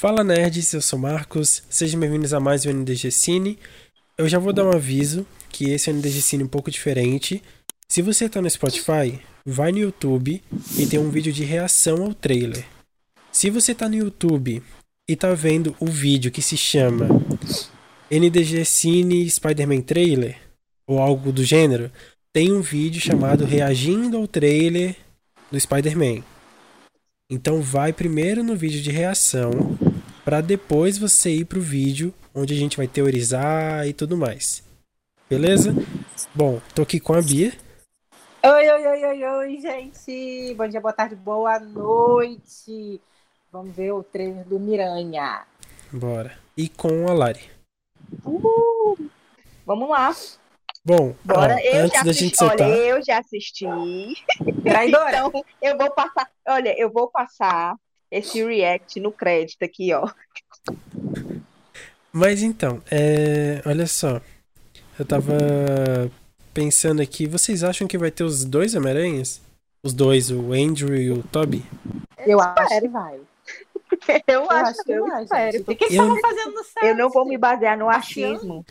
Fala nerds, eu sou Marcos, sejam bem-vindos a mais um NDG Cine. Eu já vou dar um aviso que esse é um NDG Cine um pouco diferente. Se você tá no Spotify, vai no YouTube e tem um vídeo de reação ao trailer. Se você tá no YouTube e tá vendo o vídeo que se chama NDG Cine Spider-Man Trailer ou algo do gênero, tem um vídeo chamado Reagindo ao Trailer do Spider-Man. Então vai primeiro no vídeo de reação para depois você ir pro vídeo onde a gente vai teorizar e tudo mais. Beleza? Bom, tô aqui com a Bia. Oi, oi, oi, oi, oi, gente. Bom dia, boa tarde, boa noite. Vamos ver o trailer do Miranha. Bora. E com a Lari. Uh, vamos lá. Bom, Bora. ó, eu antes já da assisti. gente soltar. Olha, eu já assisti. Traidora. Então, eu vou passar. Olha, eu vou passar esse react no crédito aqui, ó. Mas então, é... olha só. Eu tava pensando aqui, vocês acham que vai ter os dois Homem-Aranhas? Os dois, o Andrew e o Toby? Eu acho que vai. Eu, Eu acho acho que vai, espero. gente. O que eles estavam fazendo no set? Eu não vou me basear no achismo.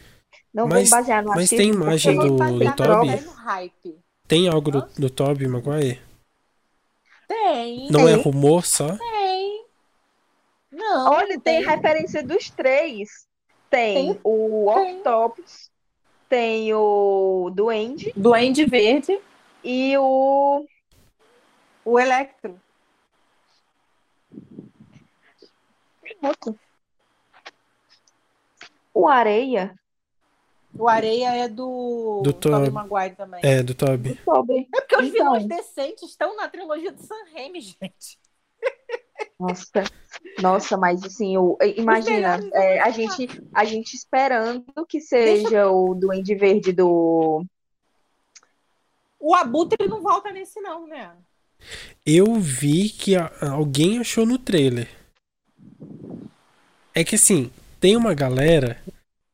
Não Mas- vou me basear no mas achismo. tem porque imagem do- do Toby? no hype. Tem algo do, do Toby Maguire? Tem, Não é Tem. rumor só? tem. Não, Olha, tem referência dos três. Tem, Tem. o Tem. Octopus, tem o Duende Duende Verde, e o. o Electro. O Areia. O Areia é do, Do Tobey Tob- Maguire também. É, do Toby. É porque os Então. vilões decentes estão na trilogia do Sam Raimi, gente. Nossa, nossa, mas assim, eu, imagina, melhores é, a gente, a gente esperando que seja o Duende Verde do. O Abutre não volta nesse, não, né? Eu vi que a- alguém achou no trailer. É que assim, tem uma galera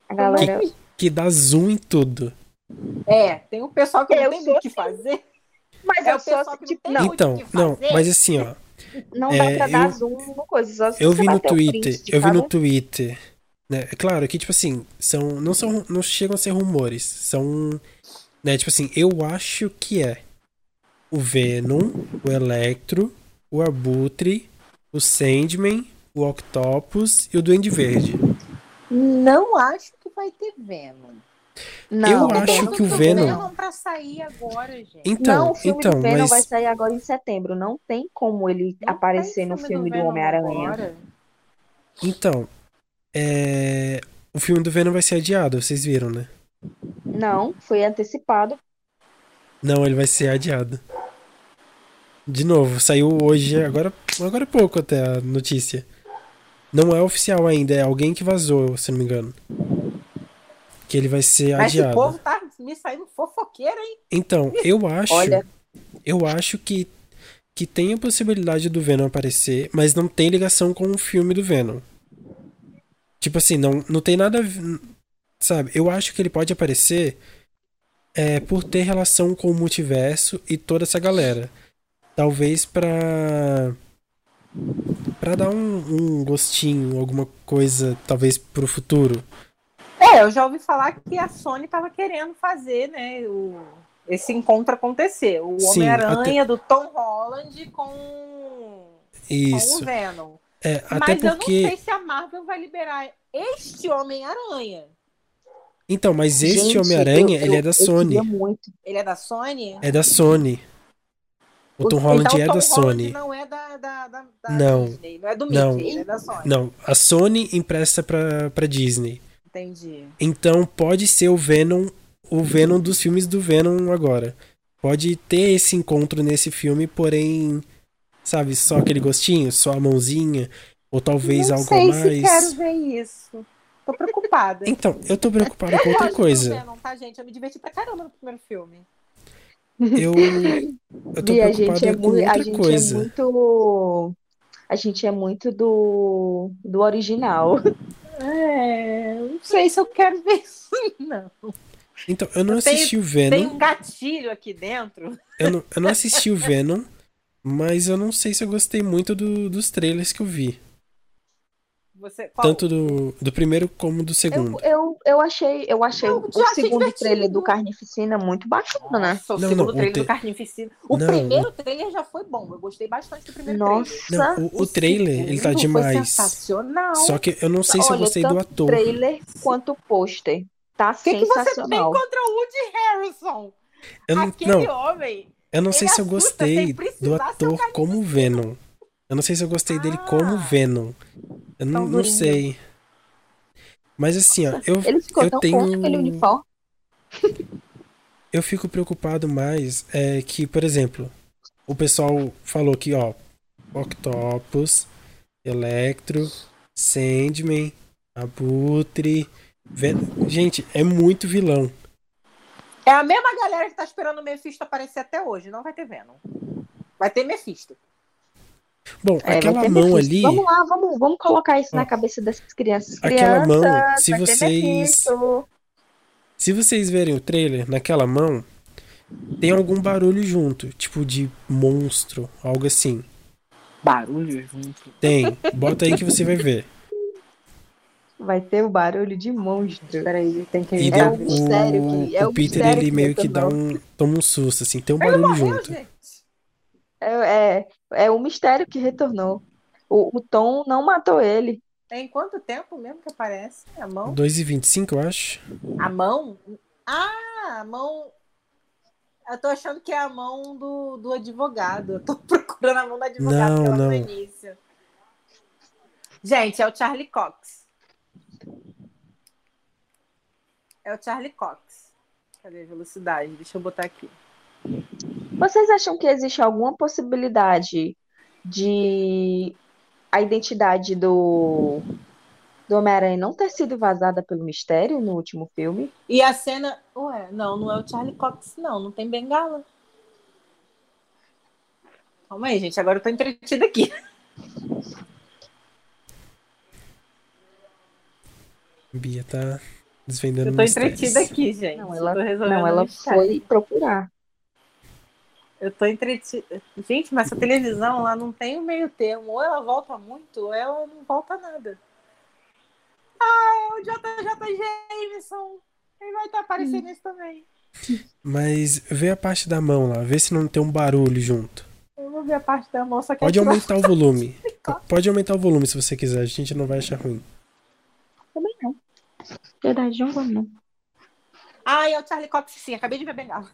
A galera. que dá zoom em tudo. É, tem um pessoal que não Eu tem sou muito o que assim. fazer. Mas É eu o sou pessoal assim, que tipo, não não, tem Então, o que não, mas assim, ó. Não dá é, pra dar eu- zoom no coisa. Eu vi no Twitter, eu vi no Twitter, né? É claro que tipo assim, são não são não chegam a ser rumores, são, né, tipo assim, eu acho que é o Venom, o Electro, o Abutre, o Sandman, o Octopus e o Duende Verde. Não acho que vai ter Venom. Não, Eu acho tem. que o Tem Venom- pra sair agora, gente. Então, Não, o filme então, do Venom mas vai sair agora em setembro. Não tem como ele Não aparecer no filme do Venom Homem-Aranha. então, é, o filme do Venom vai ser adiado, vocês viram, né? Não, foi antecipado. Não, ele vai ser adiado. De novo, saiu hoje, agora, agora há pouco até a notícia. Não é oficial ainda, é alguém que vazou, se não me engano. Que ele vai ser Mas adiado. povo tá me saindo fofoqueiro, hein? Então, eu acho, Olha. eu acho que que tem a possibilidade do Venom aparecer, mas não tem ligação com o filme do Venom. Tipo assim, não, não tem nada, sabe? Eu acho que ele pode aparecer é, por ter relação com o multiverso e toda essa galera. Talvez pra para dar um, um gostinho, alguma coisa, talvez pro futuro. É, eu já ouvi falar que a Sony tava querendo fazer, né, o, esse encontro acontecer. O Homem-Aranha do Tom Holland com, com Isso. o Venom. É, Mas até eu não porque sei se a Marvel vai liberar este Homem-Aranha. Então, mas este Homem-Aranha, eu- ele é da Sony. Ele é da Sony? É da Sony. O Tom Holland então, é Tom da Holland Sony. não é da, da, da, da Não. Disney, não é do Não. Mickey, ele é da Sony. Não, a Sony empresta pra, pra Disney. Entendi. Então pode ser o Venom, o Venom dos filmes do Venom agora. Pode ter esse encontro nesse filme, porém, sabe, só aquele gostinho, só a mãozinha, ou talvez não algo sei a se mais. quero ver isso. Tô preocupada. Então, eu tô preocupado com eu outra coisa. Venom, tá, gente? Eu me diverti pra caramba no primeiro filme. Eu, eu tô Bia, a gente é com muito, a outra gente coisa. é muito, a gente é muito do, do original. É, não sei se eu quero ver isso, não. Então, eu não Eu tenho- assisti o Tem Venom. um gatilho aqui dentro. Eu não, eu não assisti o Venom, mas eu não sei se eu gostei muito do- dos trailers que eu vi. Você, qual? Tanto do, do primeiro como do segundo. Eu, eu, eu achei, eu achei Eu o segundo divertido. trailer do Carnificina muito bacana, né? Nossa, o Não, segundo não, o trailer te- do Carnificina. O Não, primeiro trailer já foi bom. Eu gostei bastante do primeiro Nossa, trailer. Não, o, o trailer, ele tá demais. Foi sensacional. Só que eu não sei se eu Olha, gostei do tanto ator. trailer quanto pôster. Tá O que, que você tem sensacional. contra o Woody Harrison? Eu não, Aquele não, homem. eu não sei se eu gostei do o ator como Venom. Eu não sei se eu gostei dele como Ah. Venom. Eu não, não sei. Mas assim, ó, eu, Ele ficou eu tão tenho- bom naquele uniforme. eu fico preocupado mais é que, por exemplo, o pessoal falou que, ó, Octopus, Electro, Sandman, Abutre. Ven- Gente, é muito vilão. É a mesma galera que tá esperando o Mephisto aparecer até hoje. Não vai ter Venom. Vai ter Mephisto. Bom, É, aquela mão ali. Vamos lá, vamos, vamos colocar isso Ó. na cabeça dessas crianças. Aquela mão, Crianças, se vai ter vocês-. Se vocês verem o trailer, naquela mão tem algum barulho junto, tipo de monstro, algo assim. Barulho junto. Tem. Bota aí que você vai ver. Vai ter o barulho de monstro. Peraí, tem que E É o mistério que- é o o Peter ele que meio que dá um toma um susto assim, tem um barulho Meu, junto. gente. É, é, é o mistério que retornou. O, o Tom não matou ele. Tem quanto tempo mesmo que aparece a mão? 2 e 25, eu acho. A mão? Ah, a mão. Eu tô achando que é a mão do, do advogado. Eu tô procurando a mão do advogado Não, no início. Gente, é o Charlie Cox. É o Charlie Cox. Cadê a velocidade? Deixa eu botar aqui. Vocês acham que existe alguma possibilidade de a identidade do, do Homem-Aranha não ter sido vazada pelo mistério no último filme? E a cena. Ué, não, não é o Charlie Cox, não. Não tem bengala. Calma aí, gente. Agora eu tô entretida aqui. Bia tá desvendando Eu tô entretida aqui, gente. Não, ela, não, ela foi procurar. Eu tô entretida. Gente, mas essa televisão lá não tem o meio termo. Ou ela volta muito, ou ela não volta nada. Ah, é o JJ Jameson. Ele vai estar aparecendo nisso também. Mas vê a parte da mão lá, vê se não tem um barulho junto. Eu vou ver a parte da moça que Pode atirou. aumentar o volume. Pode aumentar o volume se você quiser, a gente não vai achar ruim. Também não. Verdade, não vamos não. Ah, é o Charlie Cox, sim. Acabei de ver bengala.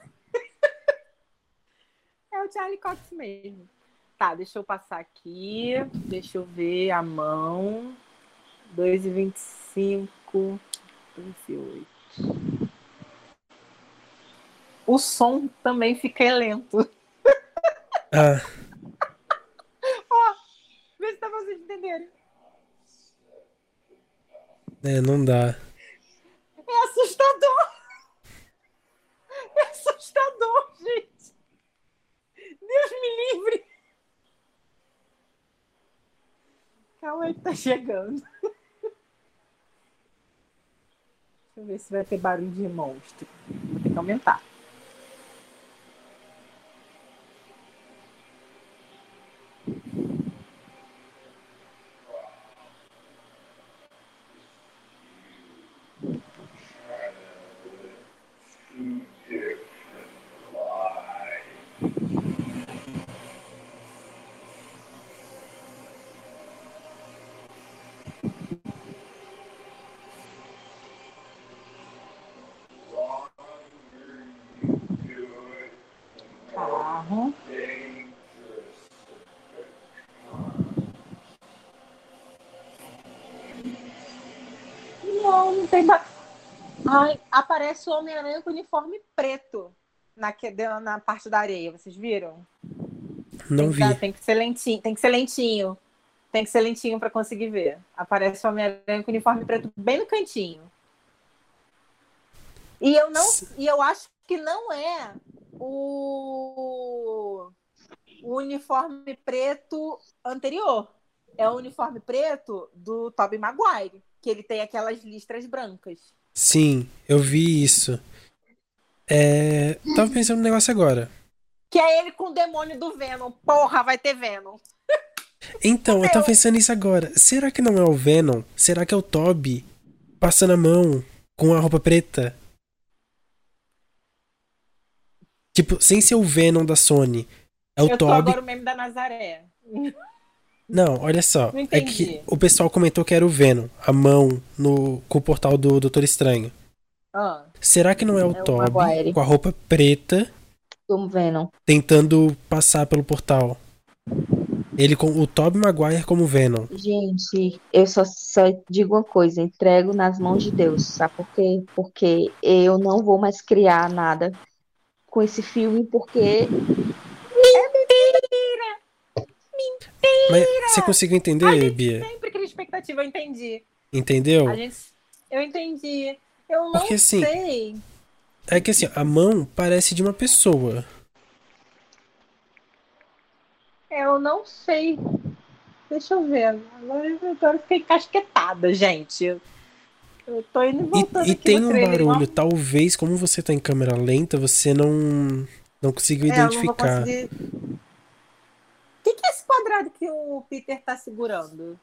O Charlie Cox mesmo. Tá, deixa eu passar aqui. Deixa eu ver a mão. 2,25. 28. O som também fica lento. Ah, Vê se dá pra vocês entenderem. é, não dá. É assustador. É assustador, gente. Deus me livre. Calma aí que tá chegando. Deixa eu ver se vai ter barulho de monstro. Vou ter que aumentar. Ai, aparece o Homem-Aranha com uniforme preto na, na parte da areia. Vocês viram? Não tem, vi. que dar- tem que ser lentinho. Tem que ser lentinho. Tem que ser lentinho para conseguir ver. Aparece o Homem-Aranha com uniforme preto bem no cantinho. E eu não, e eu acho que não é o, o uniforme preto anterior. É o uniforme preto do Tobey Maguire, que ele tem aquelas listras brancas. Sim, eu vi isso. É, tava pensando no negócio agora. Que é ele com o demônio do Venom. Porra, vai ter Venom. Então, eu tava pensando nisso agora. Será que não é o Venom? Será que é o Toby passando a mão com a roupa preta? Tipo, sem ser o Venom da Sony. É o eu tô Toby. agora o meme da Nazaré. Não, olha só. Não É que o pessoal comentou que era o Venom, a mão no, com o portal do Doutor Estranho. Ah, Será que não é o É Toby Maguire. com a roupa preta Tô vendo. tentando passar pelo portal? Ele com o Toby Maguire como Venom. Gente, eu só, só digo uma coisa, entrego nas mãos de Deus, sabe por quê? Porque eu não vou mais criar nada com esse filme, porque Mas você conseguiu entender, Bia? sempre cria expectativa, eu entendi. Entendeu? A gente, eu entendi. Eu não Porque, assim, sei. É que assim, a mão parece de uma pessoa. Eu não sei. Deixa eu ver. Agora, agora eu fiquei encasquetada, gente. Eu, eu tô indo e voltando E, e tem um trailer, barulho, talvez, como você tá em câmera lenta, você não não conseguiu É, eu não vou identificar. conseguir. O que, que quadrado que o Peter tá segurando?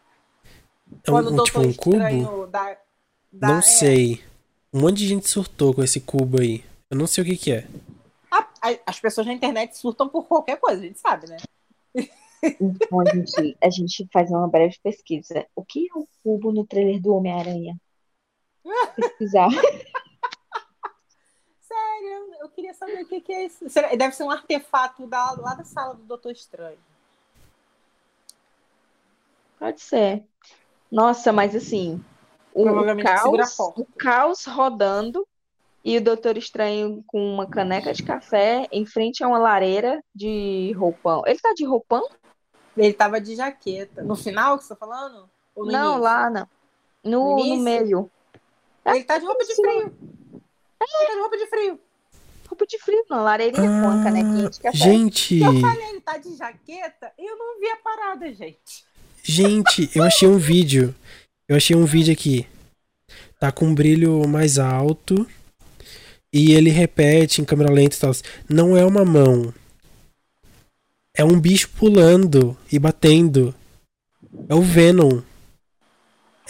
É um, um- tipo um cubo? Estranho dá- dá- Não é. sei. Um monte de gente surtou com esse cubo aí. Eu não sei o que que é. A- a- as pessoas na internet surtam por qualquer coisa, a gente sabe, né? então a gente, a gente faz uma breve pesquisa. O que é o cubo no trailer do Homem-Aranha? Pesquisar. Sério, eu queria saber o que, que é isso. Deve ser um artefato da, lá da sala do Doutor Estranho. Pode ser. Nossa, mas assim, o, o caos, o caos rodando e o Doutor Estranho com uma caneca de café em frente a uma lareira de roupão. Ele tá de roupão? Ele tava de jaqueta. No final que você tá falando? Ou no Não, início? lá não. No, No no meio. Ele tá de roupa de frio. Ele tá de roupa de frio. Roupa de frio, não. Lareirinha com uma canequinha de Ah, café. gente, Eu falei, ele tá de jaqueta e eu não vi a parada, gente. Gente, eu achei um vídeo. Eu achei um vídeo aqui. Tá com um brilho mais alto. E ele repete em câmera lenta e tal. Não é uma mão. É um bicho pulando e batendo. É o Venom.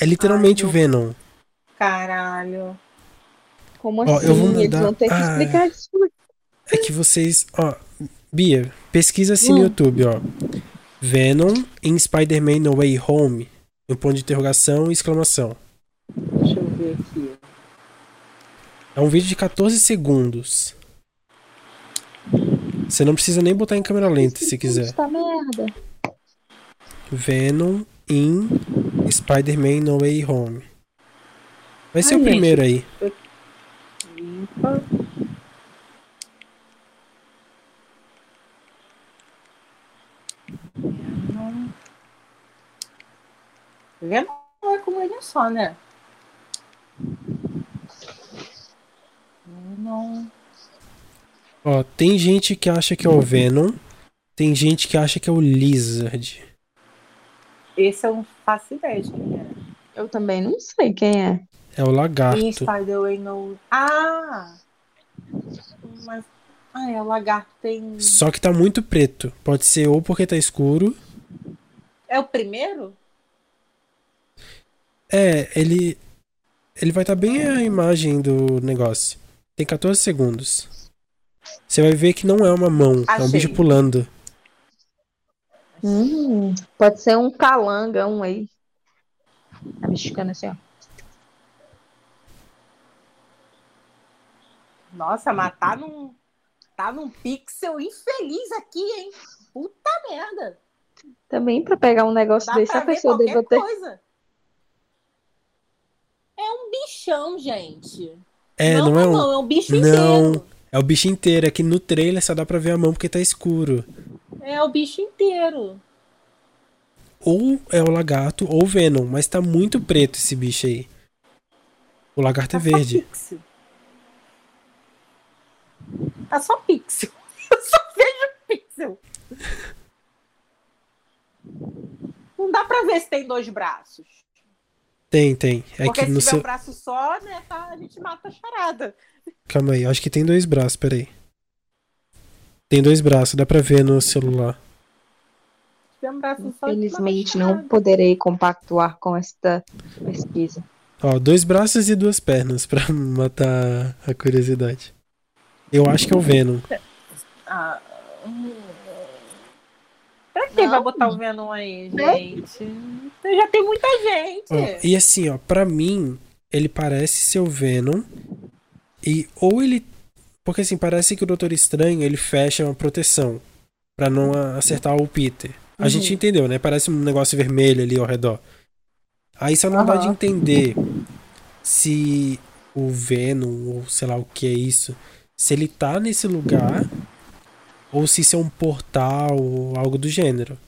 É literalmente Ai, o Venom. Caralho. Como Ó, assim? eu vou Eles mandar- vão ter que Ah. explicar isso. É que vocês. Ó, Bia, pesquisa assim no Hum. YouTube, ó. Venom em Spider-Man No Way Home. Um ponto de interrogação e exclamação. Deixa eu ver aqui. É um vídeo de 14 segundos. Você não precisa nem botar em câmera lenta se quiser. Esta merda. Venom em Spider-Man No Way Home. Vai ser Ai, o gente. primeiro aí. Limpa. Vendo não é como ele só, né? Não. Ó, tem gente que acha que é o Venom. Tem gente que acha que é o Lizard. Esse eu não faço ideia de quem é. Eu também não sei quem é. É o lagarto. In Spider-Way no. Ah! Mas. Ah, é, o lagarto tem. Só que tá muito preto. Pode ser ou porque tá escuro. É o primeiro? É, ele. Ele vai estar bem a imagem do negócio. Tem 14 segundos. Você vai ver que não é uma mão, é um Achei. bicho pulando. Hum, pode ser um calangão aí. Tá mexicano assim, ó. Nossa, mas tá num. Tá num pixel infeliz aqui, hein? Puta merda. Também pra pegar um negócio Dá desse, a pessoa deve ter. coisa. É um bichão, gente. É, não, não, é um. não, é um bicho Não. inteiro. É o bicho inteiro. Aqui no trailer só dá pra ver a mão porque tá escuro. É o bicho inteiro. Ou é o lagarto ou o Venom, mas tá muito preto esse bicho aí. O lagarto é Tá só verde. pixel. Tá só pixel. Eu só vejo pixel. Não dá pra ver se tem dois braços. Tem, tem. É Porque que se no tiver seu. um braço só, né, tá, a gente mata a charada. Calma aí, acho que tem dois braços, peraí. Tem dois braços, dá pra ver no celular. Um braço só de Infelizmente, não poderei compactuar com esta pesquisa. Ó, dois braços e duas pernas pra matar a curiosidade. Eu acho que é o Venom. Ah, hum. Pra que Não. vai botar o Venom aí, Né? gente? Já tem muita gente. Ó, e assim, ó, pra mim, ele parece ser o Venom. E ou ele. Porque assim, parece que o Doutor Estranho ele fecha uma proteção pra não acertar o Peter. A Uhum. gente entendeu, né? Parece um negócio vermelho ali ao redor. Aí só não dá Aham. de entender se o Venom, ou sei lá o que é isso, se ele tá nesse lugar ou se isso é um portal ou algo do gênero.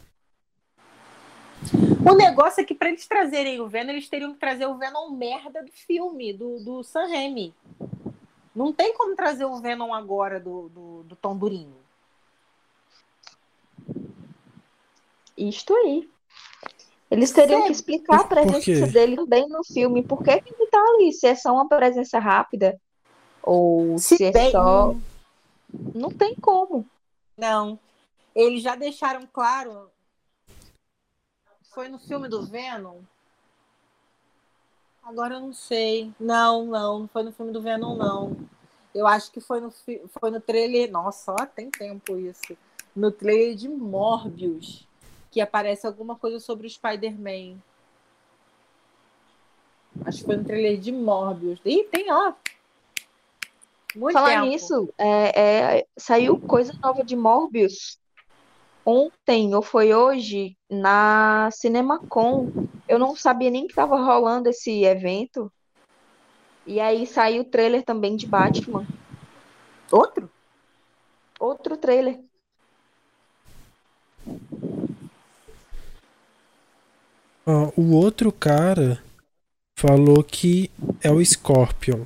O negócio é que pra eles trazerem o Venom, eles teriam que trazer o Venom merda do filme, do, do Sam Raimi. Não tem como trazer o Venom agora do, do, do Tom Durinho. Isto aí. Eles teriam que explicar a presença dele também no filme. Por que que ele tá ali? Se é só uma presença rápida? Ou se, é bem- só. Não tem como. Não. Eles já deixaram claro. Foi no filme do Venom? Agora eu não sei. Não, não, não foi no filme do Venom, não. Eu acho que foi no, foi no trailer. Nossa, ó, tem tempo isso. No trailer de Morbius. Que aparece alguma coisa sobre o Spider-Man. Acho que foi no trailer de Morbius. Ih, tem, ó. Muito Falar tempo. nisso, é, é, saiu coisa nova de Morbius ontem, ou foi hoje, na CinemaCon. Eu não sabia nem que estava rolando esse evento. E aí saiu o trailer também de Batman. Outro? Outro trailer. Ó, o outro cara falou que é o Scorpion.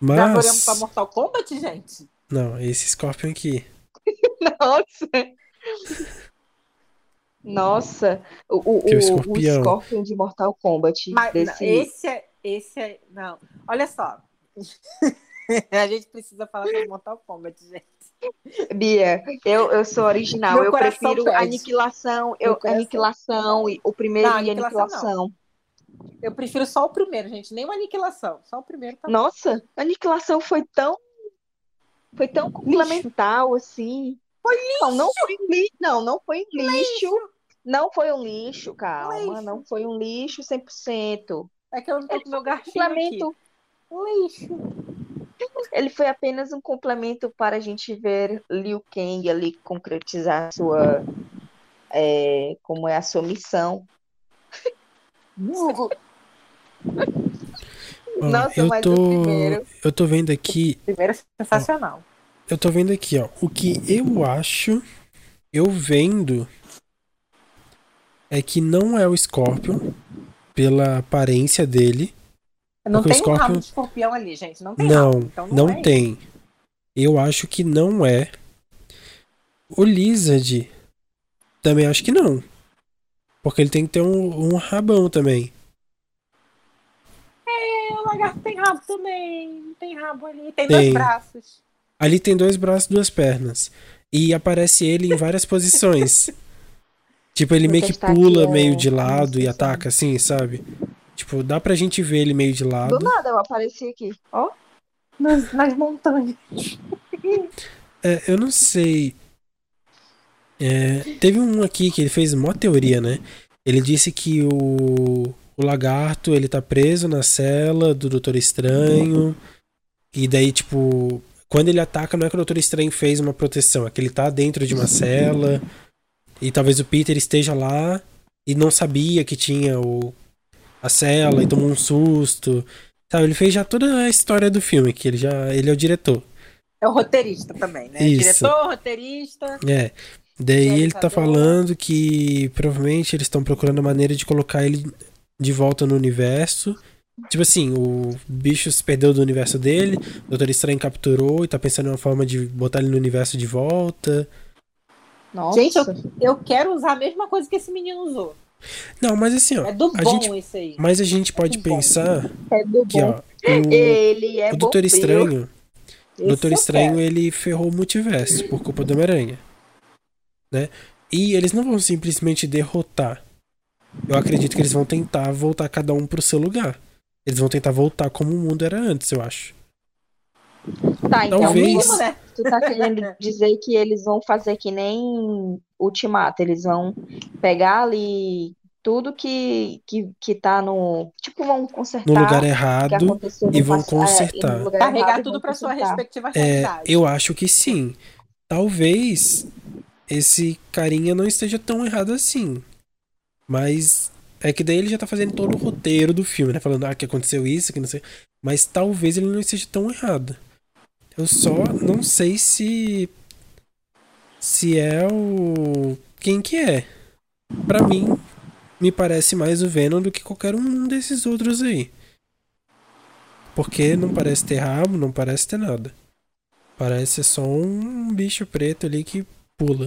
Mas. pra Mortal Kombat, gente? Não, esse Scorpion aqui. Nossa! Nonossa, o, o, Que é o escorpião. Scorpion de Mortal Kombat. Mas desse... esse é. Esse é. Não. Olha só. A gente precisa falar sobre Mortal Kombat, gente. Bia, eu, eu sou original. Meu eu prefiro pede. aniquilação, eu, aniquilação, e o primeiro Não, e aniquilação aniquilação. Eu prefiro só o primeiro, gente. Nem uma aniquilação. Só o primeiro tá. Nossa, aniquilação foi tão. Foi tão complementar, assim. Foi Não, não foi um lixo. Não, não foi um lixo. Não foi um lixo, calma. Lixo. Não foi um lixo 100%. É que eu não tô Ele com meu um garfinho complemento. Lixo. Ele foi apenas um complemento para a gente ver Liu Kang ali concretizar a sua. é, como é a sua missão. Ó, Nossa, eu mas tô. o primeiro. Eu tô vendo aqui. Primeiro é sensacional. Eu tô vendo aqui, ó. O que eu acho, eu vendo, é que não é o Scorpion, pela aparência dele. Não o tem um Scorpion- rabo de escorpião ali, gente. Não tem Não, rabo. Então não, não, é tem. Eu acho que não é. O Lizard, também acho que não. Porque ele tem que ter um, um rabão também. É, o lagarto tem rabo também. Tem rabo ali. Tem, Tem. dois braços. Ali tem dois braços e duas pernas. E aparece ele em várias posições. Tipo, ele meio que pula aqui meio de lado e ataca, assim, sabe? Tipo, dá pra gente ver ele meio de lado. Do nada eu apareci aqui. Ó, Nas, nas montanhas. É, eu não sei. É, teve um aqui que ele fez uma teoria, né? Ele disse que o, o lagarto ele tá preso na cela do Doutor Estranho. E daí, tipo, quando ele ataca, não é que o Doutor Estranho fez uma proteção, é que ele tá dentro de uma cela. E talvez o Peter esteja lá e não sabia que tinha o, a cela e tomou um susto. Sabe, ele fez já toda a história do filme, que ele já. Ele é o diretor. É o roteirista também, né? Isso. Diretor, roteirista. É. Daí ele tá falando que provavelmente eles estão procurando a maneira de colocar ele de volta no universo. Tipo assim, o bicho se perdeu do universo dele, o Doutor Estranho capturou e tá pensando em uma forma de botar ele no universo de volta. nossa. Gente, eu, eu quero usar a mesma coisa que esse menino usou. Não, mas assim, ó. É do a bom gente- esse aí. Mas a gente pode Muito bom. pensar É do que, ó, bom. o, Ele é o Doutor bombeiro. Estranho, o Doutor eu Estranho, quero. ele ferrou o multiverso por culpa do Homem-Aranha. Né? E eles não vão simplesmente derrotar. Eu acredito que eles vão tentar voltar cada um pro seu lugar. Eles vão tentar voltar como o mundo era antes, eu acho. Tá, então Talvez- mínimo, né? tu tá querendo dizer que eles vão fazer que nem Ultimato, eles vão pegar ali tudo que, que, que tá no. Tipo, vão consertar No lugar errado. e vão é, consertar. lugar Carregar errado tudo vão pra sua respectiva É, realidade. eu acho que sim. Talvez esse carinha não esteja tão errado assim. Mas é que daí ele já tá fazendo todo o roteiro do filme, né? Falando, ah, que aconteceu isso, que não sei. Mas talvez ele não esteja tão errado. Eu só não sei se. Se é o. Quem que é. Pra mim, me parece mais o Venom do que qualquer um desses outros aí. Porque não parece ter rabo, não parece ter nada. Parece só um bicho preto ali que pula.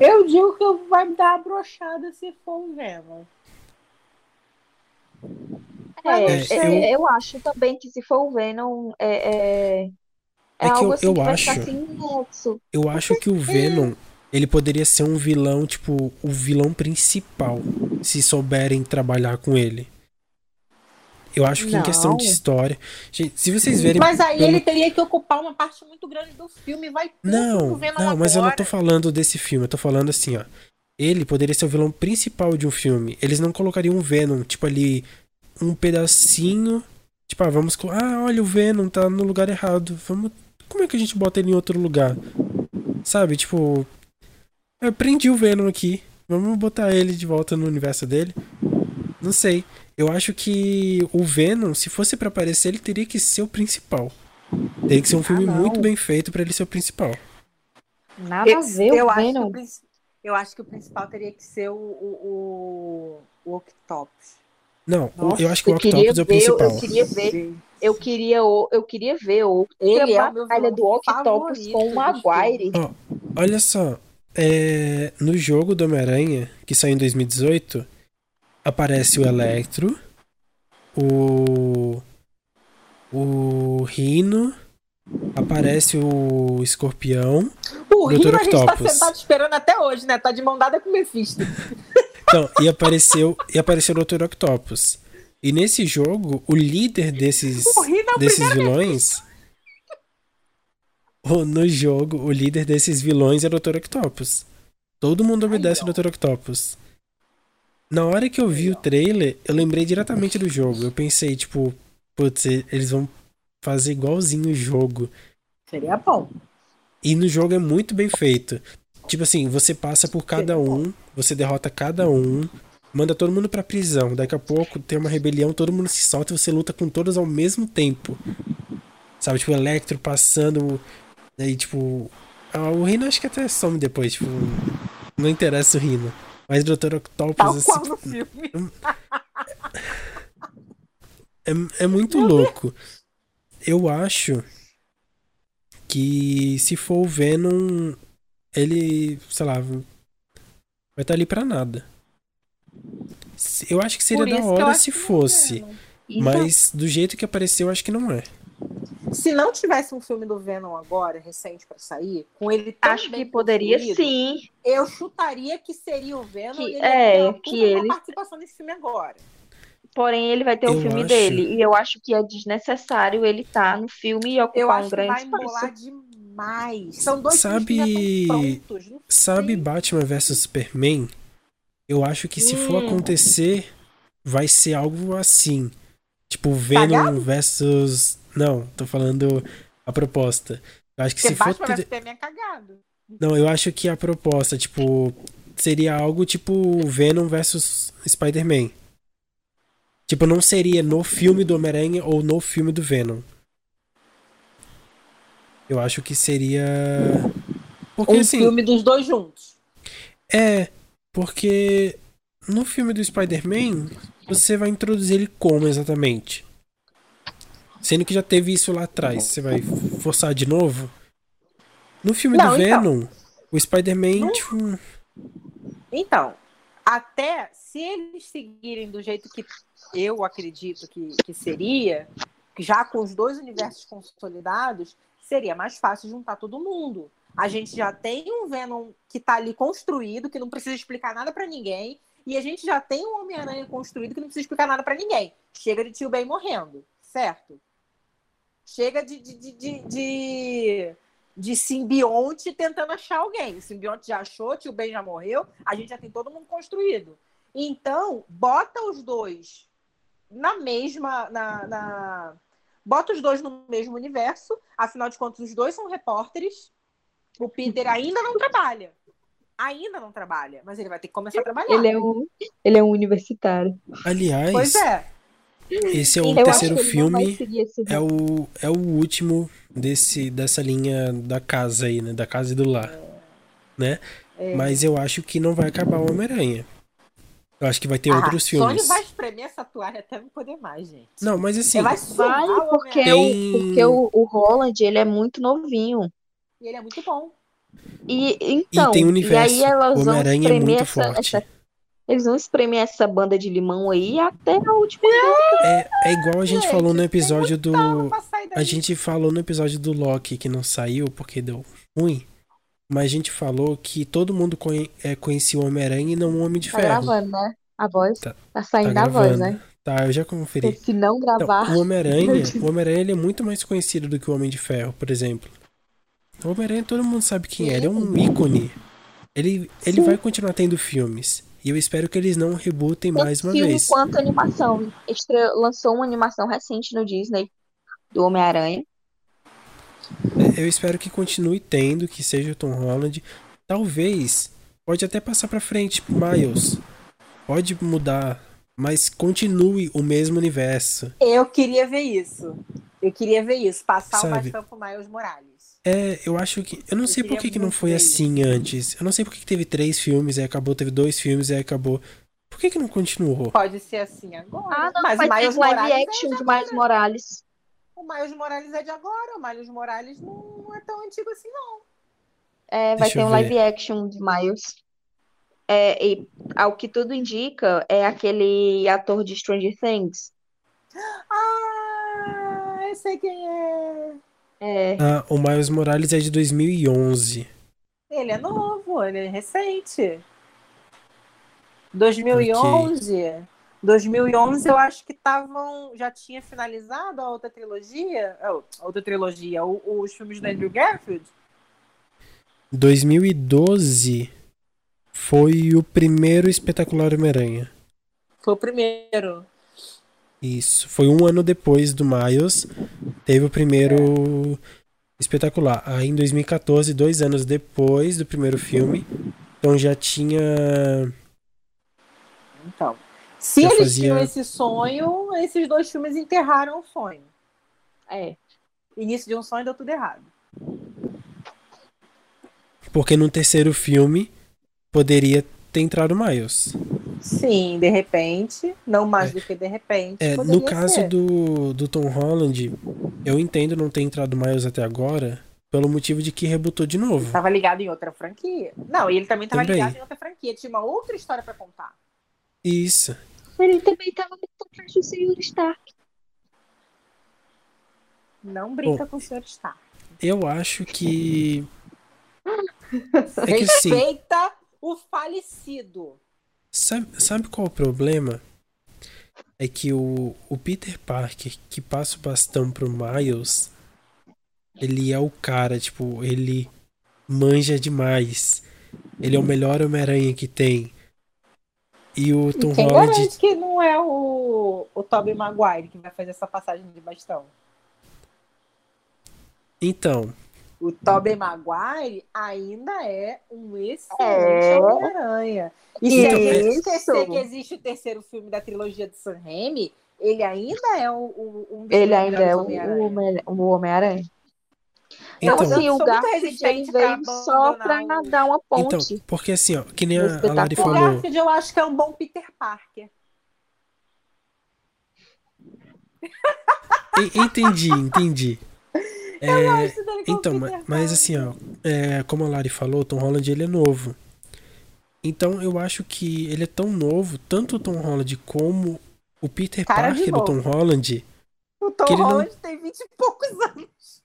Eu digo que eu- vai me dar uma brochada se for o Venom. É, É, é, eu... acho também que se for o Venom, é, é, é É que algo eu- assim eu que vai acho- nexo. Eu acho que o Venom, ele poderia ser um vilão, tipo, o vilão principal, se souberem trabalhar com ele. Eu acho que em questão de Não. história. Gente, se vocês verem. Mas aí pelo- ele teria que ocupar uma parte muito grande do filme. Vai Não, Venom não, mas eu não tô falando desse filme, eu tô falando assim, ó. Ele poderia ser o vilão principal de um filme. Eles não colocariam um Venom, tipo ali, um pedacinho. Tipo, ah, vamos. Ah, olha, o Venom tá no lugar errado. Vamos. Como é que a gente bota ele em outro lugar? Sabe, tipo. Eu prendi o Venom aqui. Vamos botar ele de volta no universo dele. Não sei. Eu acho que o Venom, se fosse pra aparecer, ele teria que ser o principal. Teria que ser um filme não. muito bem feito pra ele ser o principal. Nada a Eu, ver eu o acho que Venom. o, princi- eu acho que o principal teria que ser o, o, o, o Octopus. Não, Nossa, eu acho que o eu Octopus é o ver, eu principal. queria ver, eu queria, o- eu queria ver o Ele a é meu batalha do Octopus com o Maguire. filmes. Olha só, é, no jogo do Homem-Aranha, que saiu em 2018, aparece o Electro, o. O Rino, aparece o Escorpião. O Dr. Rino a gente tá Octopus. sentado esperando até hoje, né? Tá de mão dada com o Mephisto. Então, e apareceu, e apareceu o Dr. Octopus. E nesse jogo, o líder desses, O é o desses vilões. No jogo, o líder desses vilões é o Dr. Octopus. Todo mundo obedece ao. Dr. Octopus. Na hora que eu vi o trailer, eu lembrei diretamente do jogo. Eu pensei, tipo, putz, eles vão fazer igualzinho o jogo. Seria bom. E no jogo é muito bem feito. Tipo assim, você passa por cada um, você derrota cada um, manda todo mundo pra prisão. Daqui a pouco tem uma rebelião, todo mundo se solta e você luta com todos ao mesmo tempo. Sabe, tipo, Electro passando. Daí, tipo. ah, o Rino acho que até some depois, tipo. Não interessa o Rino. Mas Dr. Octopus, Tal assim, qual filme. é, é muito louco. Eu acho que se for o Venom, ele, sei lá, vai estar ali pra nada. Eu acho que seria da hora se é fosse. Então, Mas do jeito que apareceu, eu acho que não é. Se não tivesse um filme do Venom agora, recente pra sair, com ele tão acho que poderia sim. Eu chutaria que seria o Venom Que- e ele é, ia ter uma que ele- participação nesse filme agora. Porém, ele vai ter o Eu filme acho- dele. E eu acho que é desnecessário ele estar no filme e Eu ocupar acho um que grande vai embolar espaço. demais. São dois Sabe- que prontos. Sabe. Batman vs Superman? Eu acho que se for Hum. acontecer, vai ser algo assim. Tipo, Venom Cagado? versus. Não, tô falando a proposta. Eu acho que Porque se for. Batman ter- vs Superman é cagado. Não, eu acho que a proposta, tipo, seria algo tipo Venom versus Spider-Man. Tipo, não seria no filme do Homem-Aranha ou no filme do Venom. Eu acho que seria. Porque Um assim. filme dos dois juntos. É, porque no filme do Spider-Man, você vai introduzir ele como exatamente? Sendo que já teve isso lá atrás. Você vai forçar de novo? No filme Não, do então. Venom, o Spider-Man, Não- tipo. Então, até se eles seguirem do jeito que eu acredito que, que seria, já com os dois universos consolidados, seria mais fácil juntar todo mundo. A gente já tem um Venom que tá ali construído, que não precisa explicar nada para ninguém. E a gente já tem um Homem-Aranha construído que não precisa explicar nada para ninguém. Chega de tio Ben morrendo, certo? Chega de, de, de, de, de, de simbionte tentando achar alguém. O simbionte já achou, tio Ben já morreu, a gente já tem todo mundo construído. Então, bota os dois na mesma. Na, na... Bota os dois no mesmo universo, afinal de contas, os dois são repórteres. O Peter ainda não trabalha. Ainda não trabalha, mas ele vai ter que começar a trabalhar. Ele é um, ele é um universitário. Aliás, Pois é. Esse é o Eu terceiro filme. É o, é o último desse, dessa linha da casa aí, né? Da casa e do lar. Né? É. Mas eu acho que não vai acabar o Homem-Aranha. Eu acho que vai ter Ah, outros Sony filmes. vai espremer essa toalha até não poder mais, gente. Não, mas assim, vai Vai, porque. Tem- o, porque o, o Holland, ele é muito novinho. E ele é muito bom. E então, tem o e universo. aí elas O vão Homem-Aranha é espremer muito essa, forte. essa- Eles vão espremer essa banda de limão aí até a última. é, é igual a gente falou no episódio do. A gente falou no episódio do Loki que não saiu porque deu ruim. Mas a gente falou que todo mundo conhe- é, conhecia o Homem-Aranha e não o Homem de Tá Ferro. gravando, né? A voz. Tá- Tá, saindo tá a voz, né? Tá, eu já conferi. Porque se não Então, gravar. o Homem-Aranha, o Homem-Aranha ele é muito mais conhecido do que o Homem de Ferro, por exemplo. O Homem-Aranha todo mundo sabe quem é, ele é um ícone. Ele, ele Sim. vai continuar tendo filmes. E eu espero que eles não rebootem Tanto mais uma filme vez. quanto animação. Estre- lançou uma animação recente no Disney do Homem-Aranha. Eu espero que continue tendo, que seja o Tom Holland. Talvez, pode até passar pra frente, Miles. Pode mudar, mas continue o mesmo universo. Eu queria ver isso. Eu queria ver isso. Passar Sabe? o bastão pro Miles Morales. É, eu acho que. Eu não Eu sei por que, que não foi assim antes. Eu não sei por que que teve três filmes, aí acabou, teve dois filmes, aí acabou. Por que, que não continuou? Pode ser assim agora. Ah, não, mas ter Miles live Morales action é de Miles. Morales. O Miles Morales é de agora. O Miles Morales não, não é tão antigo assim, não. É, vai Deixa ter um ver. live action de Miles. É, e ao que tudo indica, é aquele ator de Stranger Things. Ah, eu sei quem é. É, Ah, o Miles Morales é de 2011. Ele é novo, ele é recente. 2011. 2011 eu acho que estavam já tinha finalizado a outra trilogia, a outra trilogia, o- os filmes do Andrew Garfield. 2012 foi o primeiro espetacular Homem-Aranha. Foi o primeiro. Isso. Foi um ano depois do Miles. Teve o primeiro espetacular. Aí em 2014, dois anos depois do primeiro filme. Então já tinha. Então, se Já eles fazia- tinham esse sonho, esses dois filmes enterraram o sonho. é. Início de um sonho deu tudo errado. Porque no terceiro filme poderia ter entrado o Miles. Sim, de repente, não mais É. do que de repente. É, no caso ser. do, do Tom Holland, eu entendo não ter entrado Miles até agora, pelo motivo de que rebutou de novo. Tava ligado em outra franquia. Não, e ele também tava Também. ligado em outra franquia. Tinha uma outra história pra contar. Isso. Ele também tava muito atrás do Senhor Stark. Não brinca com o senhor Stark. Eu acho que. É que assim, Respeita o falecido. sabe, sabe qual é o problema? É que o, o Peter Parker que passa o bastão pro Miles, ele é o cara, tipo, ele manja demais. Ele é o melhor Homem-Aranha que tem. E o Tom Quem Holland. garante que não é o, o Tobey Maguire que vai fazer essa passagem de bastão? Então, O Tobey Maguire ainda é um excelente É. Homem-Aranha. E se a Então, gente esquecer que existe o terceiro filme da trilogia de Sam Raimi, ele ainda é o, o, um dos Ele ainda é o, Homem-Aranha. Homem- então, Então, assim, o Garfield veio só pra o- dar uma então, ponte. porque assim, ó, que nem a, a Lari espetacular. O falou. Garfield eu acho que é um bom Peter Parker. E- Entendi, entendi. É, Gosto dele como então, Peter mas assim, ó, é, como a Lari falou, o Tom Holland ele é novo. Então eu acho que ele é tão novo, tanto o Tom Holland como o Peter Cara Parker do Tom. Holland. O Tom que ele não- Holland tem 20 e poucos anos.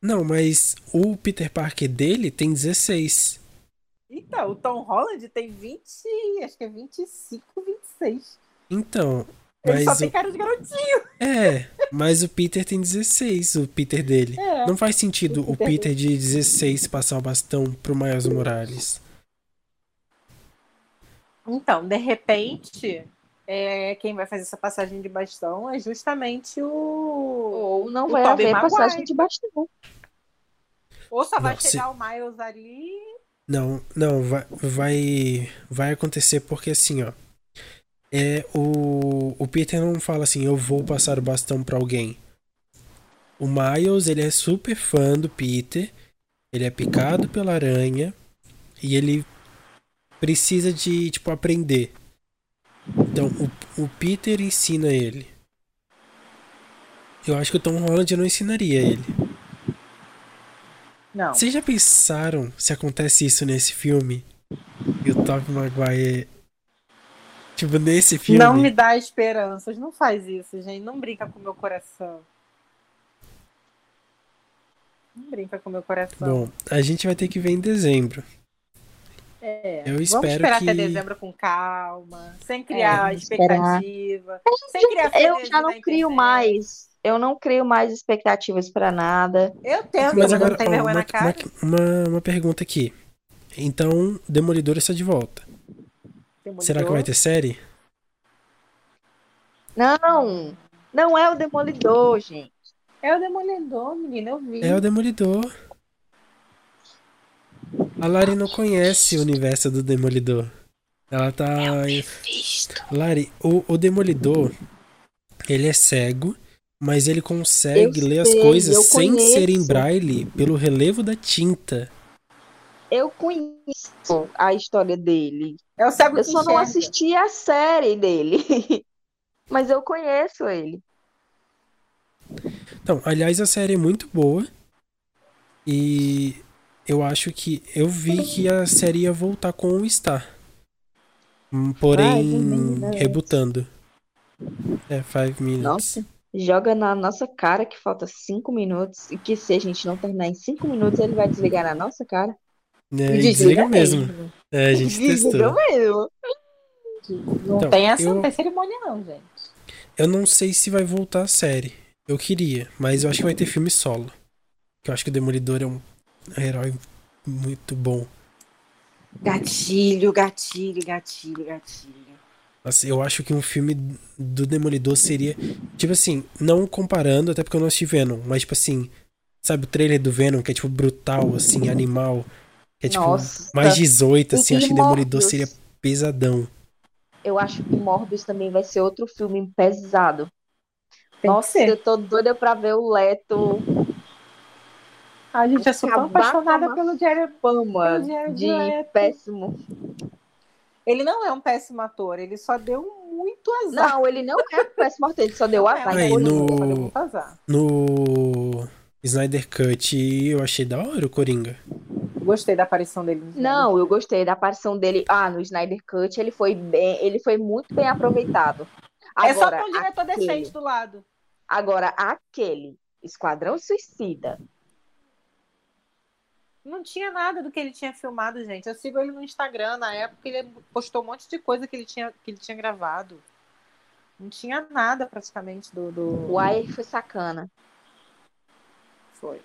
Não, mas o Peter Parker dele tem 16. Então, o Tom Holland tem 20, acho que é 25, 26. Então, Ele só mas tem o, cara de garotinho. é, mas o Peter tem 16, o Peter dele. É. Não faz sentido O o Peter Peter de 16 passar o bastão pro Miles Morales. Então, de repente, é, quem vai fazer essa passagem de bastão é justamente o. Ou não O vai Tobey haver Maguire. passagem de bastão. Ou só vai Não, se- chegar o Miles ali. Não, não, vai, vai, vai acontecer porque assim, ó. É, o, o Peter não fala assim, eu vou passar o bastão pra alguém. O Miles, ele é super fã do Peter, ele é picado pela aranha e ele precisa de, tipo, aprender. Então, o, o Peter ensina ele. Eu acho que o Tom Holland não ensinaria ele. Não. Vocês já pensaram se acontece isso nesse filme? E o Tobey Maguire. Tipo, nesse filme. Não me dá esperanças. Não faz isso, gente. Não brinca com o meu coração. Não brinca com o meu coração. Bom, a gente vai ter que ver em dezembro. É, eu Vamos espero esperar que- até dezembro com calma, sem criar vamos esperar. expectativa, sem criar Eu já não crio mais. Eu não crio mais expectativas pra nada. Eu tento, Mas mas agora, não tem ó, vergonha uma, na cara. uma, uma, uma pergunta aqui. Então, Demolidor está de volta. Será que vai ter série? Não, não é o Demolidor, gente. É o Demolidor, menina, eu vi. É o Demolidor. A Lari não conhece o universo do Demolidor. Ela tá. Lari, o, o Demolidor, ele é cego, mas ele consegue Eu ler as sei, coisas eu sem ser em conheço. braille pelo relevo da tinta. Eu conheço a história dele. É o cego Eu que só não enxerga. assisti a série dele. Mas eu conheço ele. Então, aliás, a série é muito boa. E eu acho que. Eu vi que a série ia voltar com o Star. Hum, Porém, rebutando. É, Five Minutes. Nossa, joga na nossa cara que falta cinco minutos e que se a gente não terminar em cinco minutos, ele vai desligar na nossa cara. É, e desliga mesmo. É, a gente testou. mesmo. Não Então, tem essa, eu- tem cerimônia não, gente. Eu não sei se vai voltar a série. Eu queria, mas eu acho que vai ter filme solo. Que eu acho que o Demolidor é um herói muito bom. Gatilho, gatilho, gatilho, gatilho. Assim, eu acho que um filme do Demolidor seria. Tipo assim, não comparando, até porque eu não assisti Venom, mas tipo assim. Sabe o trailer do Venom, que é tipo brutal, assim, animal. É tipo Nossa. mais 18, assim. E Acho que Demolidor seria pesadão. Eu acho que Morbius também vai ser outro filme pesado. Tem Nossa, eu tô doida pra ver o Leto A gente, eu sou tão apaixonada pelo Jared. Pelo Jared de Leto. péssimo. Ele não é um péssimo ator, ele só deu muito azar. Não, ele não é péssimo ator, ele só deu Não azar. é, Aí, no- azar. No Snyder Cut, eu achei da hora o Coringa. Gostei da aparição dele. no Não, eu gostei da aparição dele. Ah, no Snyder Cut ele foi bem, ele foi muito bem aproveitado. É só Agora, ter um diretor aquele- decente do lado. agora aquele Esquadrão Suicida. Não tinha nada do que ele tinha filmado, gente. Eu sigo ele no Instagram. Na época ele postou um monte de coisa que ele tinha, que ele tinha gravado. Não tinha nada praticamente do. do... O Ayer foi sacana. Foi.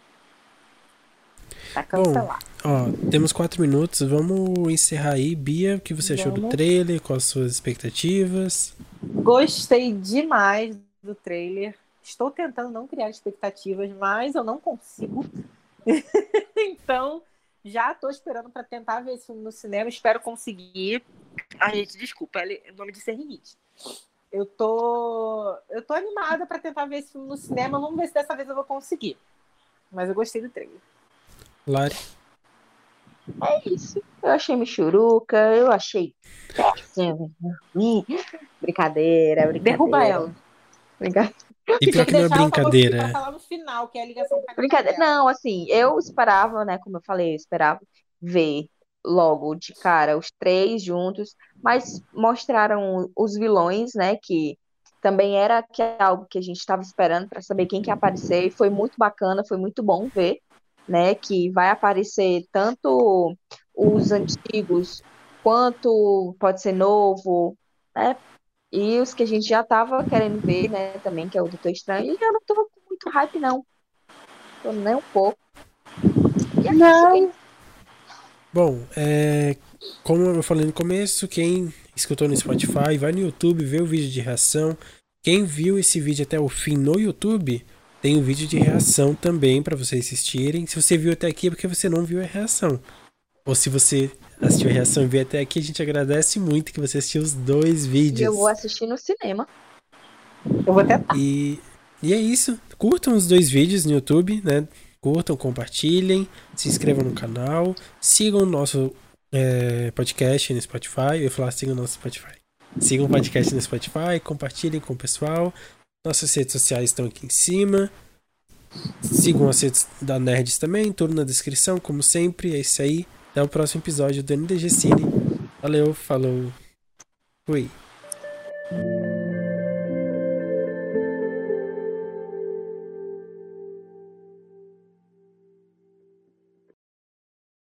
Tá cancelado. Ó, temos quatro minutos, vamos encerrar aí. Bia, o que você achou do Vamos. trailer? Quais as suas expectativas? Gostei demais do trailer. Estou tentando não criar expectativas, mas eu não consigo. então, já estou esperando para tentar ver esse filme no cinema. Espero conseguir. Ai, gente, desculpa, o nome disso é rinite. Eu tô, eu tô animada para tentar ver esse filme no cinema. Vamos ver se dessa vez eu vou conseguir. Mas eu gostei do trailer. Lari? É isso. Eu achei Michuruca, eu achei péssimo. Brincadeira, brincadeira. Derruba ela. Brinca- E pior que não é brincadeira. Pra falar no final, que é a ligação com a Brincadeira. Não, assim, eu esperava, né? Como eu falei, eu esperava ver logo de cara os três juntos, mas mostraram os vilões, né? Que também era que é algo que a gente estava esperando para saber quem que ia aparecer, e foi muito bacana, foi muito bom ver né? Que vai aparecer tanto os antigos quanto pode ser novo, né? E os que a gente já tava querendo ver, né, também, que é o Doutor Estranho, e eu não tô com muito hype, não. Tô nem um pouco. E é Não. isso. Bom, é, como eu falei no começo, quem escutou no Spotify, vai no YouTube, vê o vídeo de reação. Quem viu esse vídeo até o fim no YouTube, tem um vídeo de reação também pra vocês assistirem. Se você viu até aqui é porque você não viu a reação. Ou se você assistiu a reação e veio até aqui, a gente agradece muito que você assistiu os dois vídeos. eu vou assistir no cinema. Eu vou tentar. E, e é isso. Curtam os dois vídeos no YouTube, né? Curtam, compartilhem, se inscrevam no canal, sigam o nosso é, podcast no Spotify. Eu ia falar, sigam o nosso Spotify. Sigam o podcast no Spotify, compartilhem com o pessoal. Nossas redes sociais estão aqui em cima. Sigam as redes da Nerds também, tudo na descrição, como sempre. É isso aí. Até o próximo episódio do NDG Cine. Valeu, falou. Fui.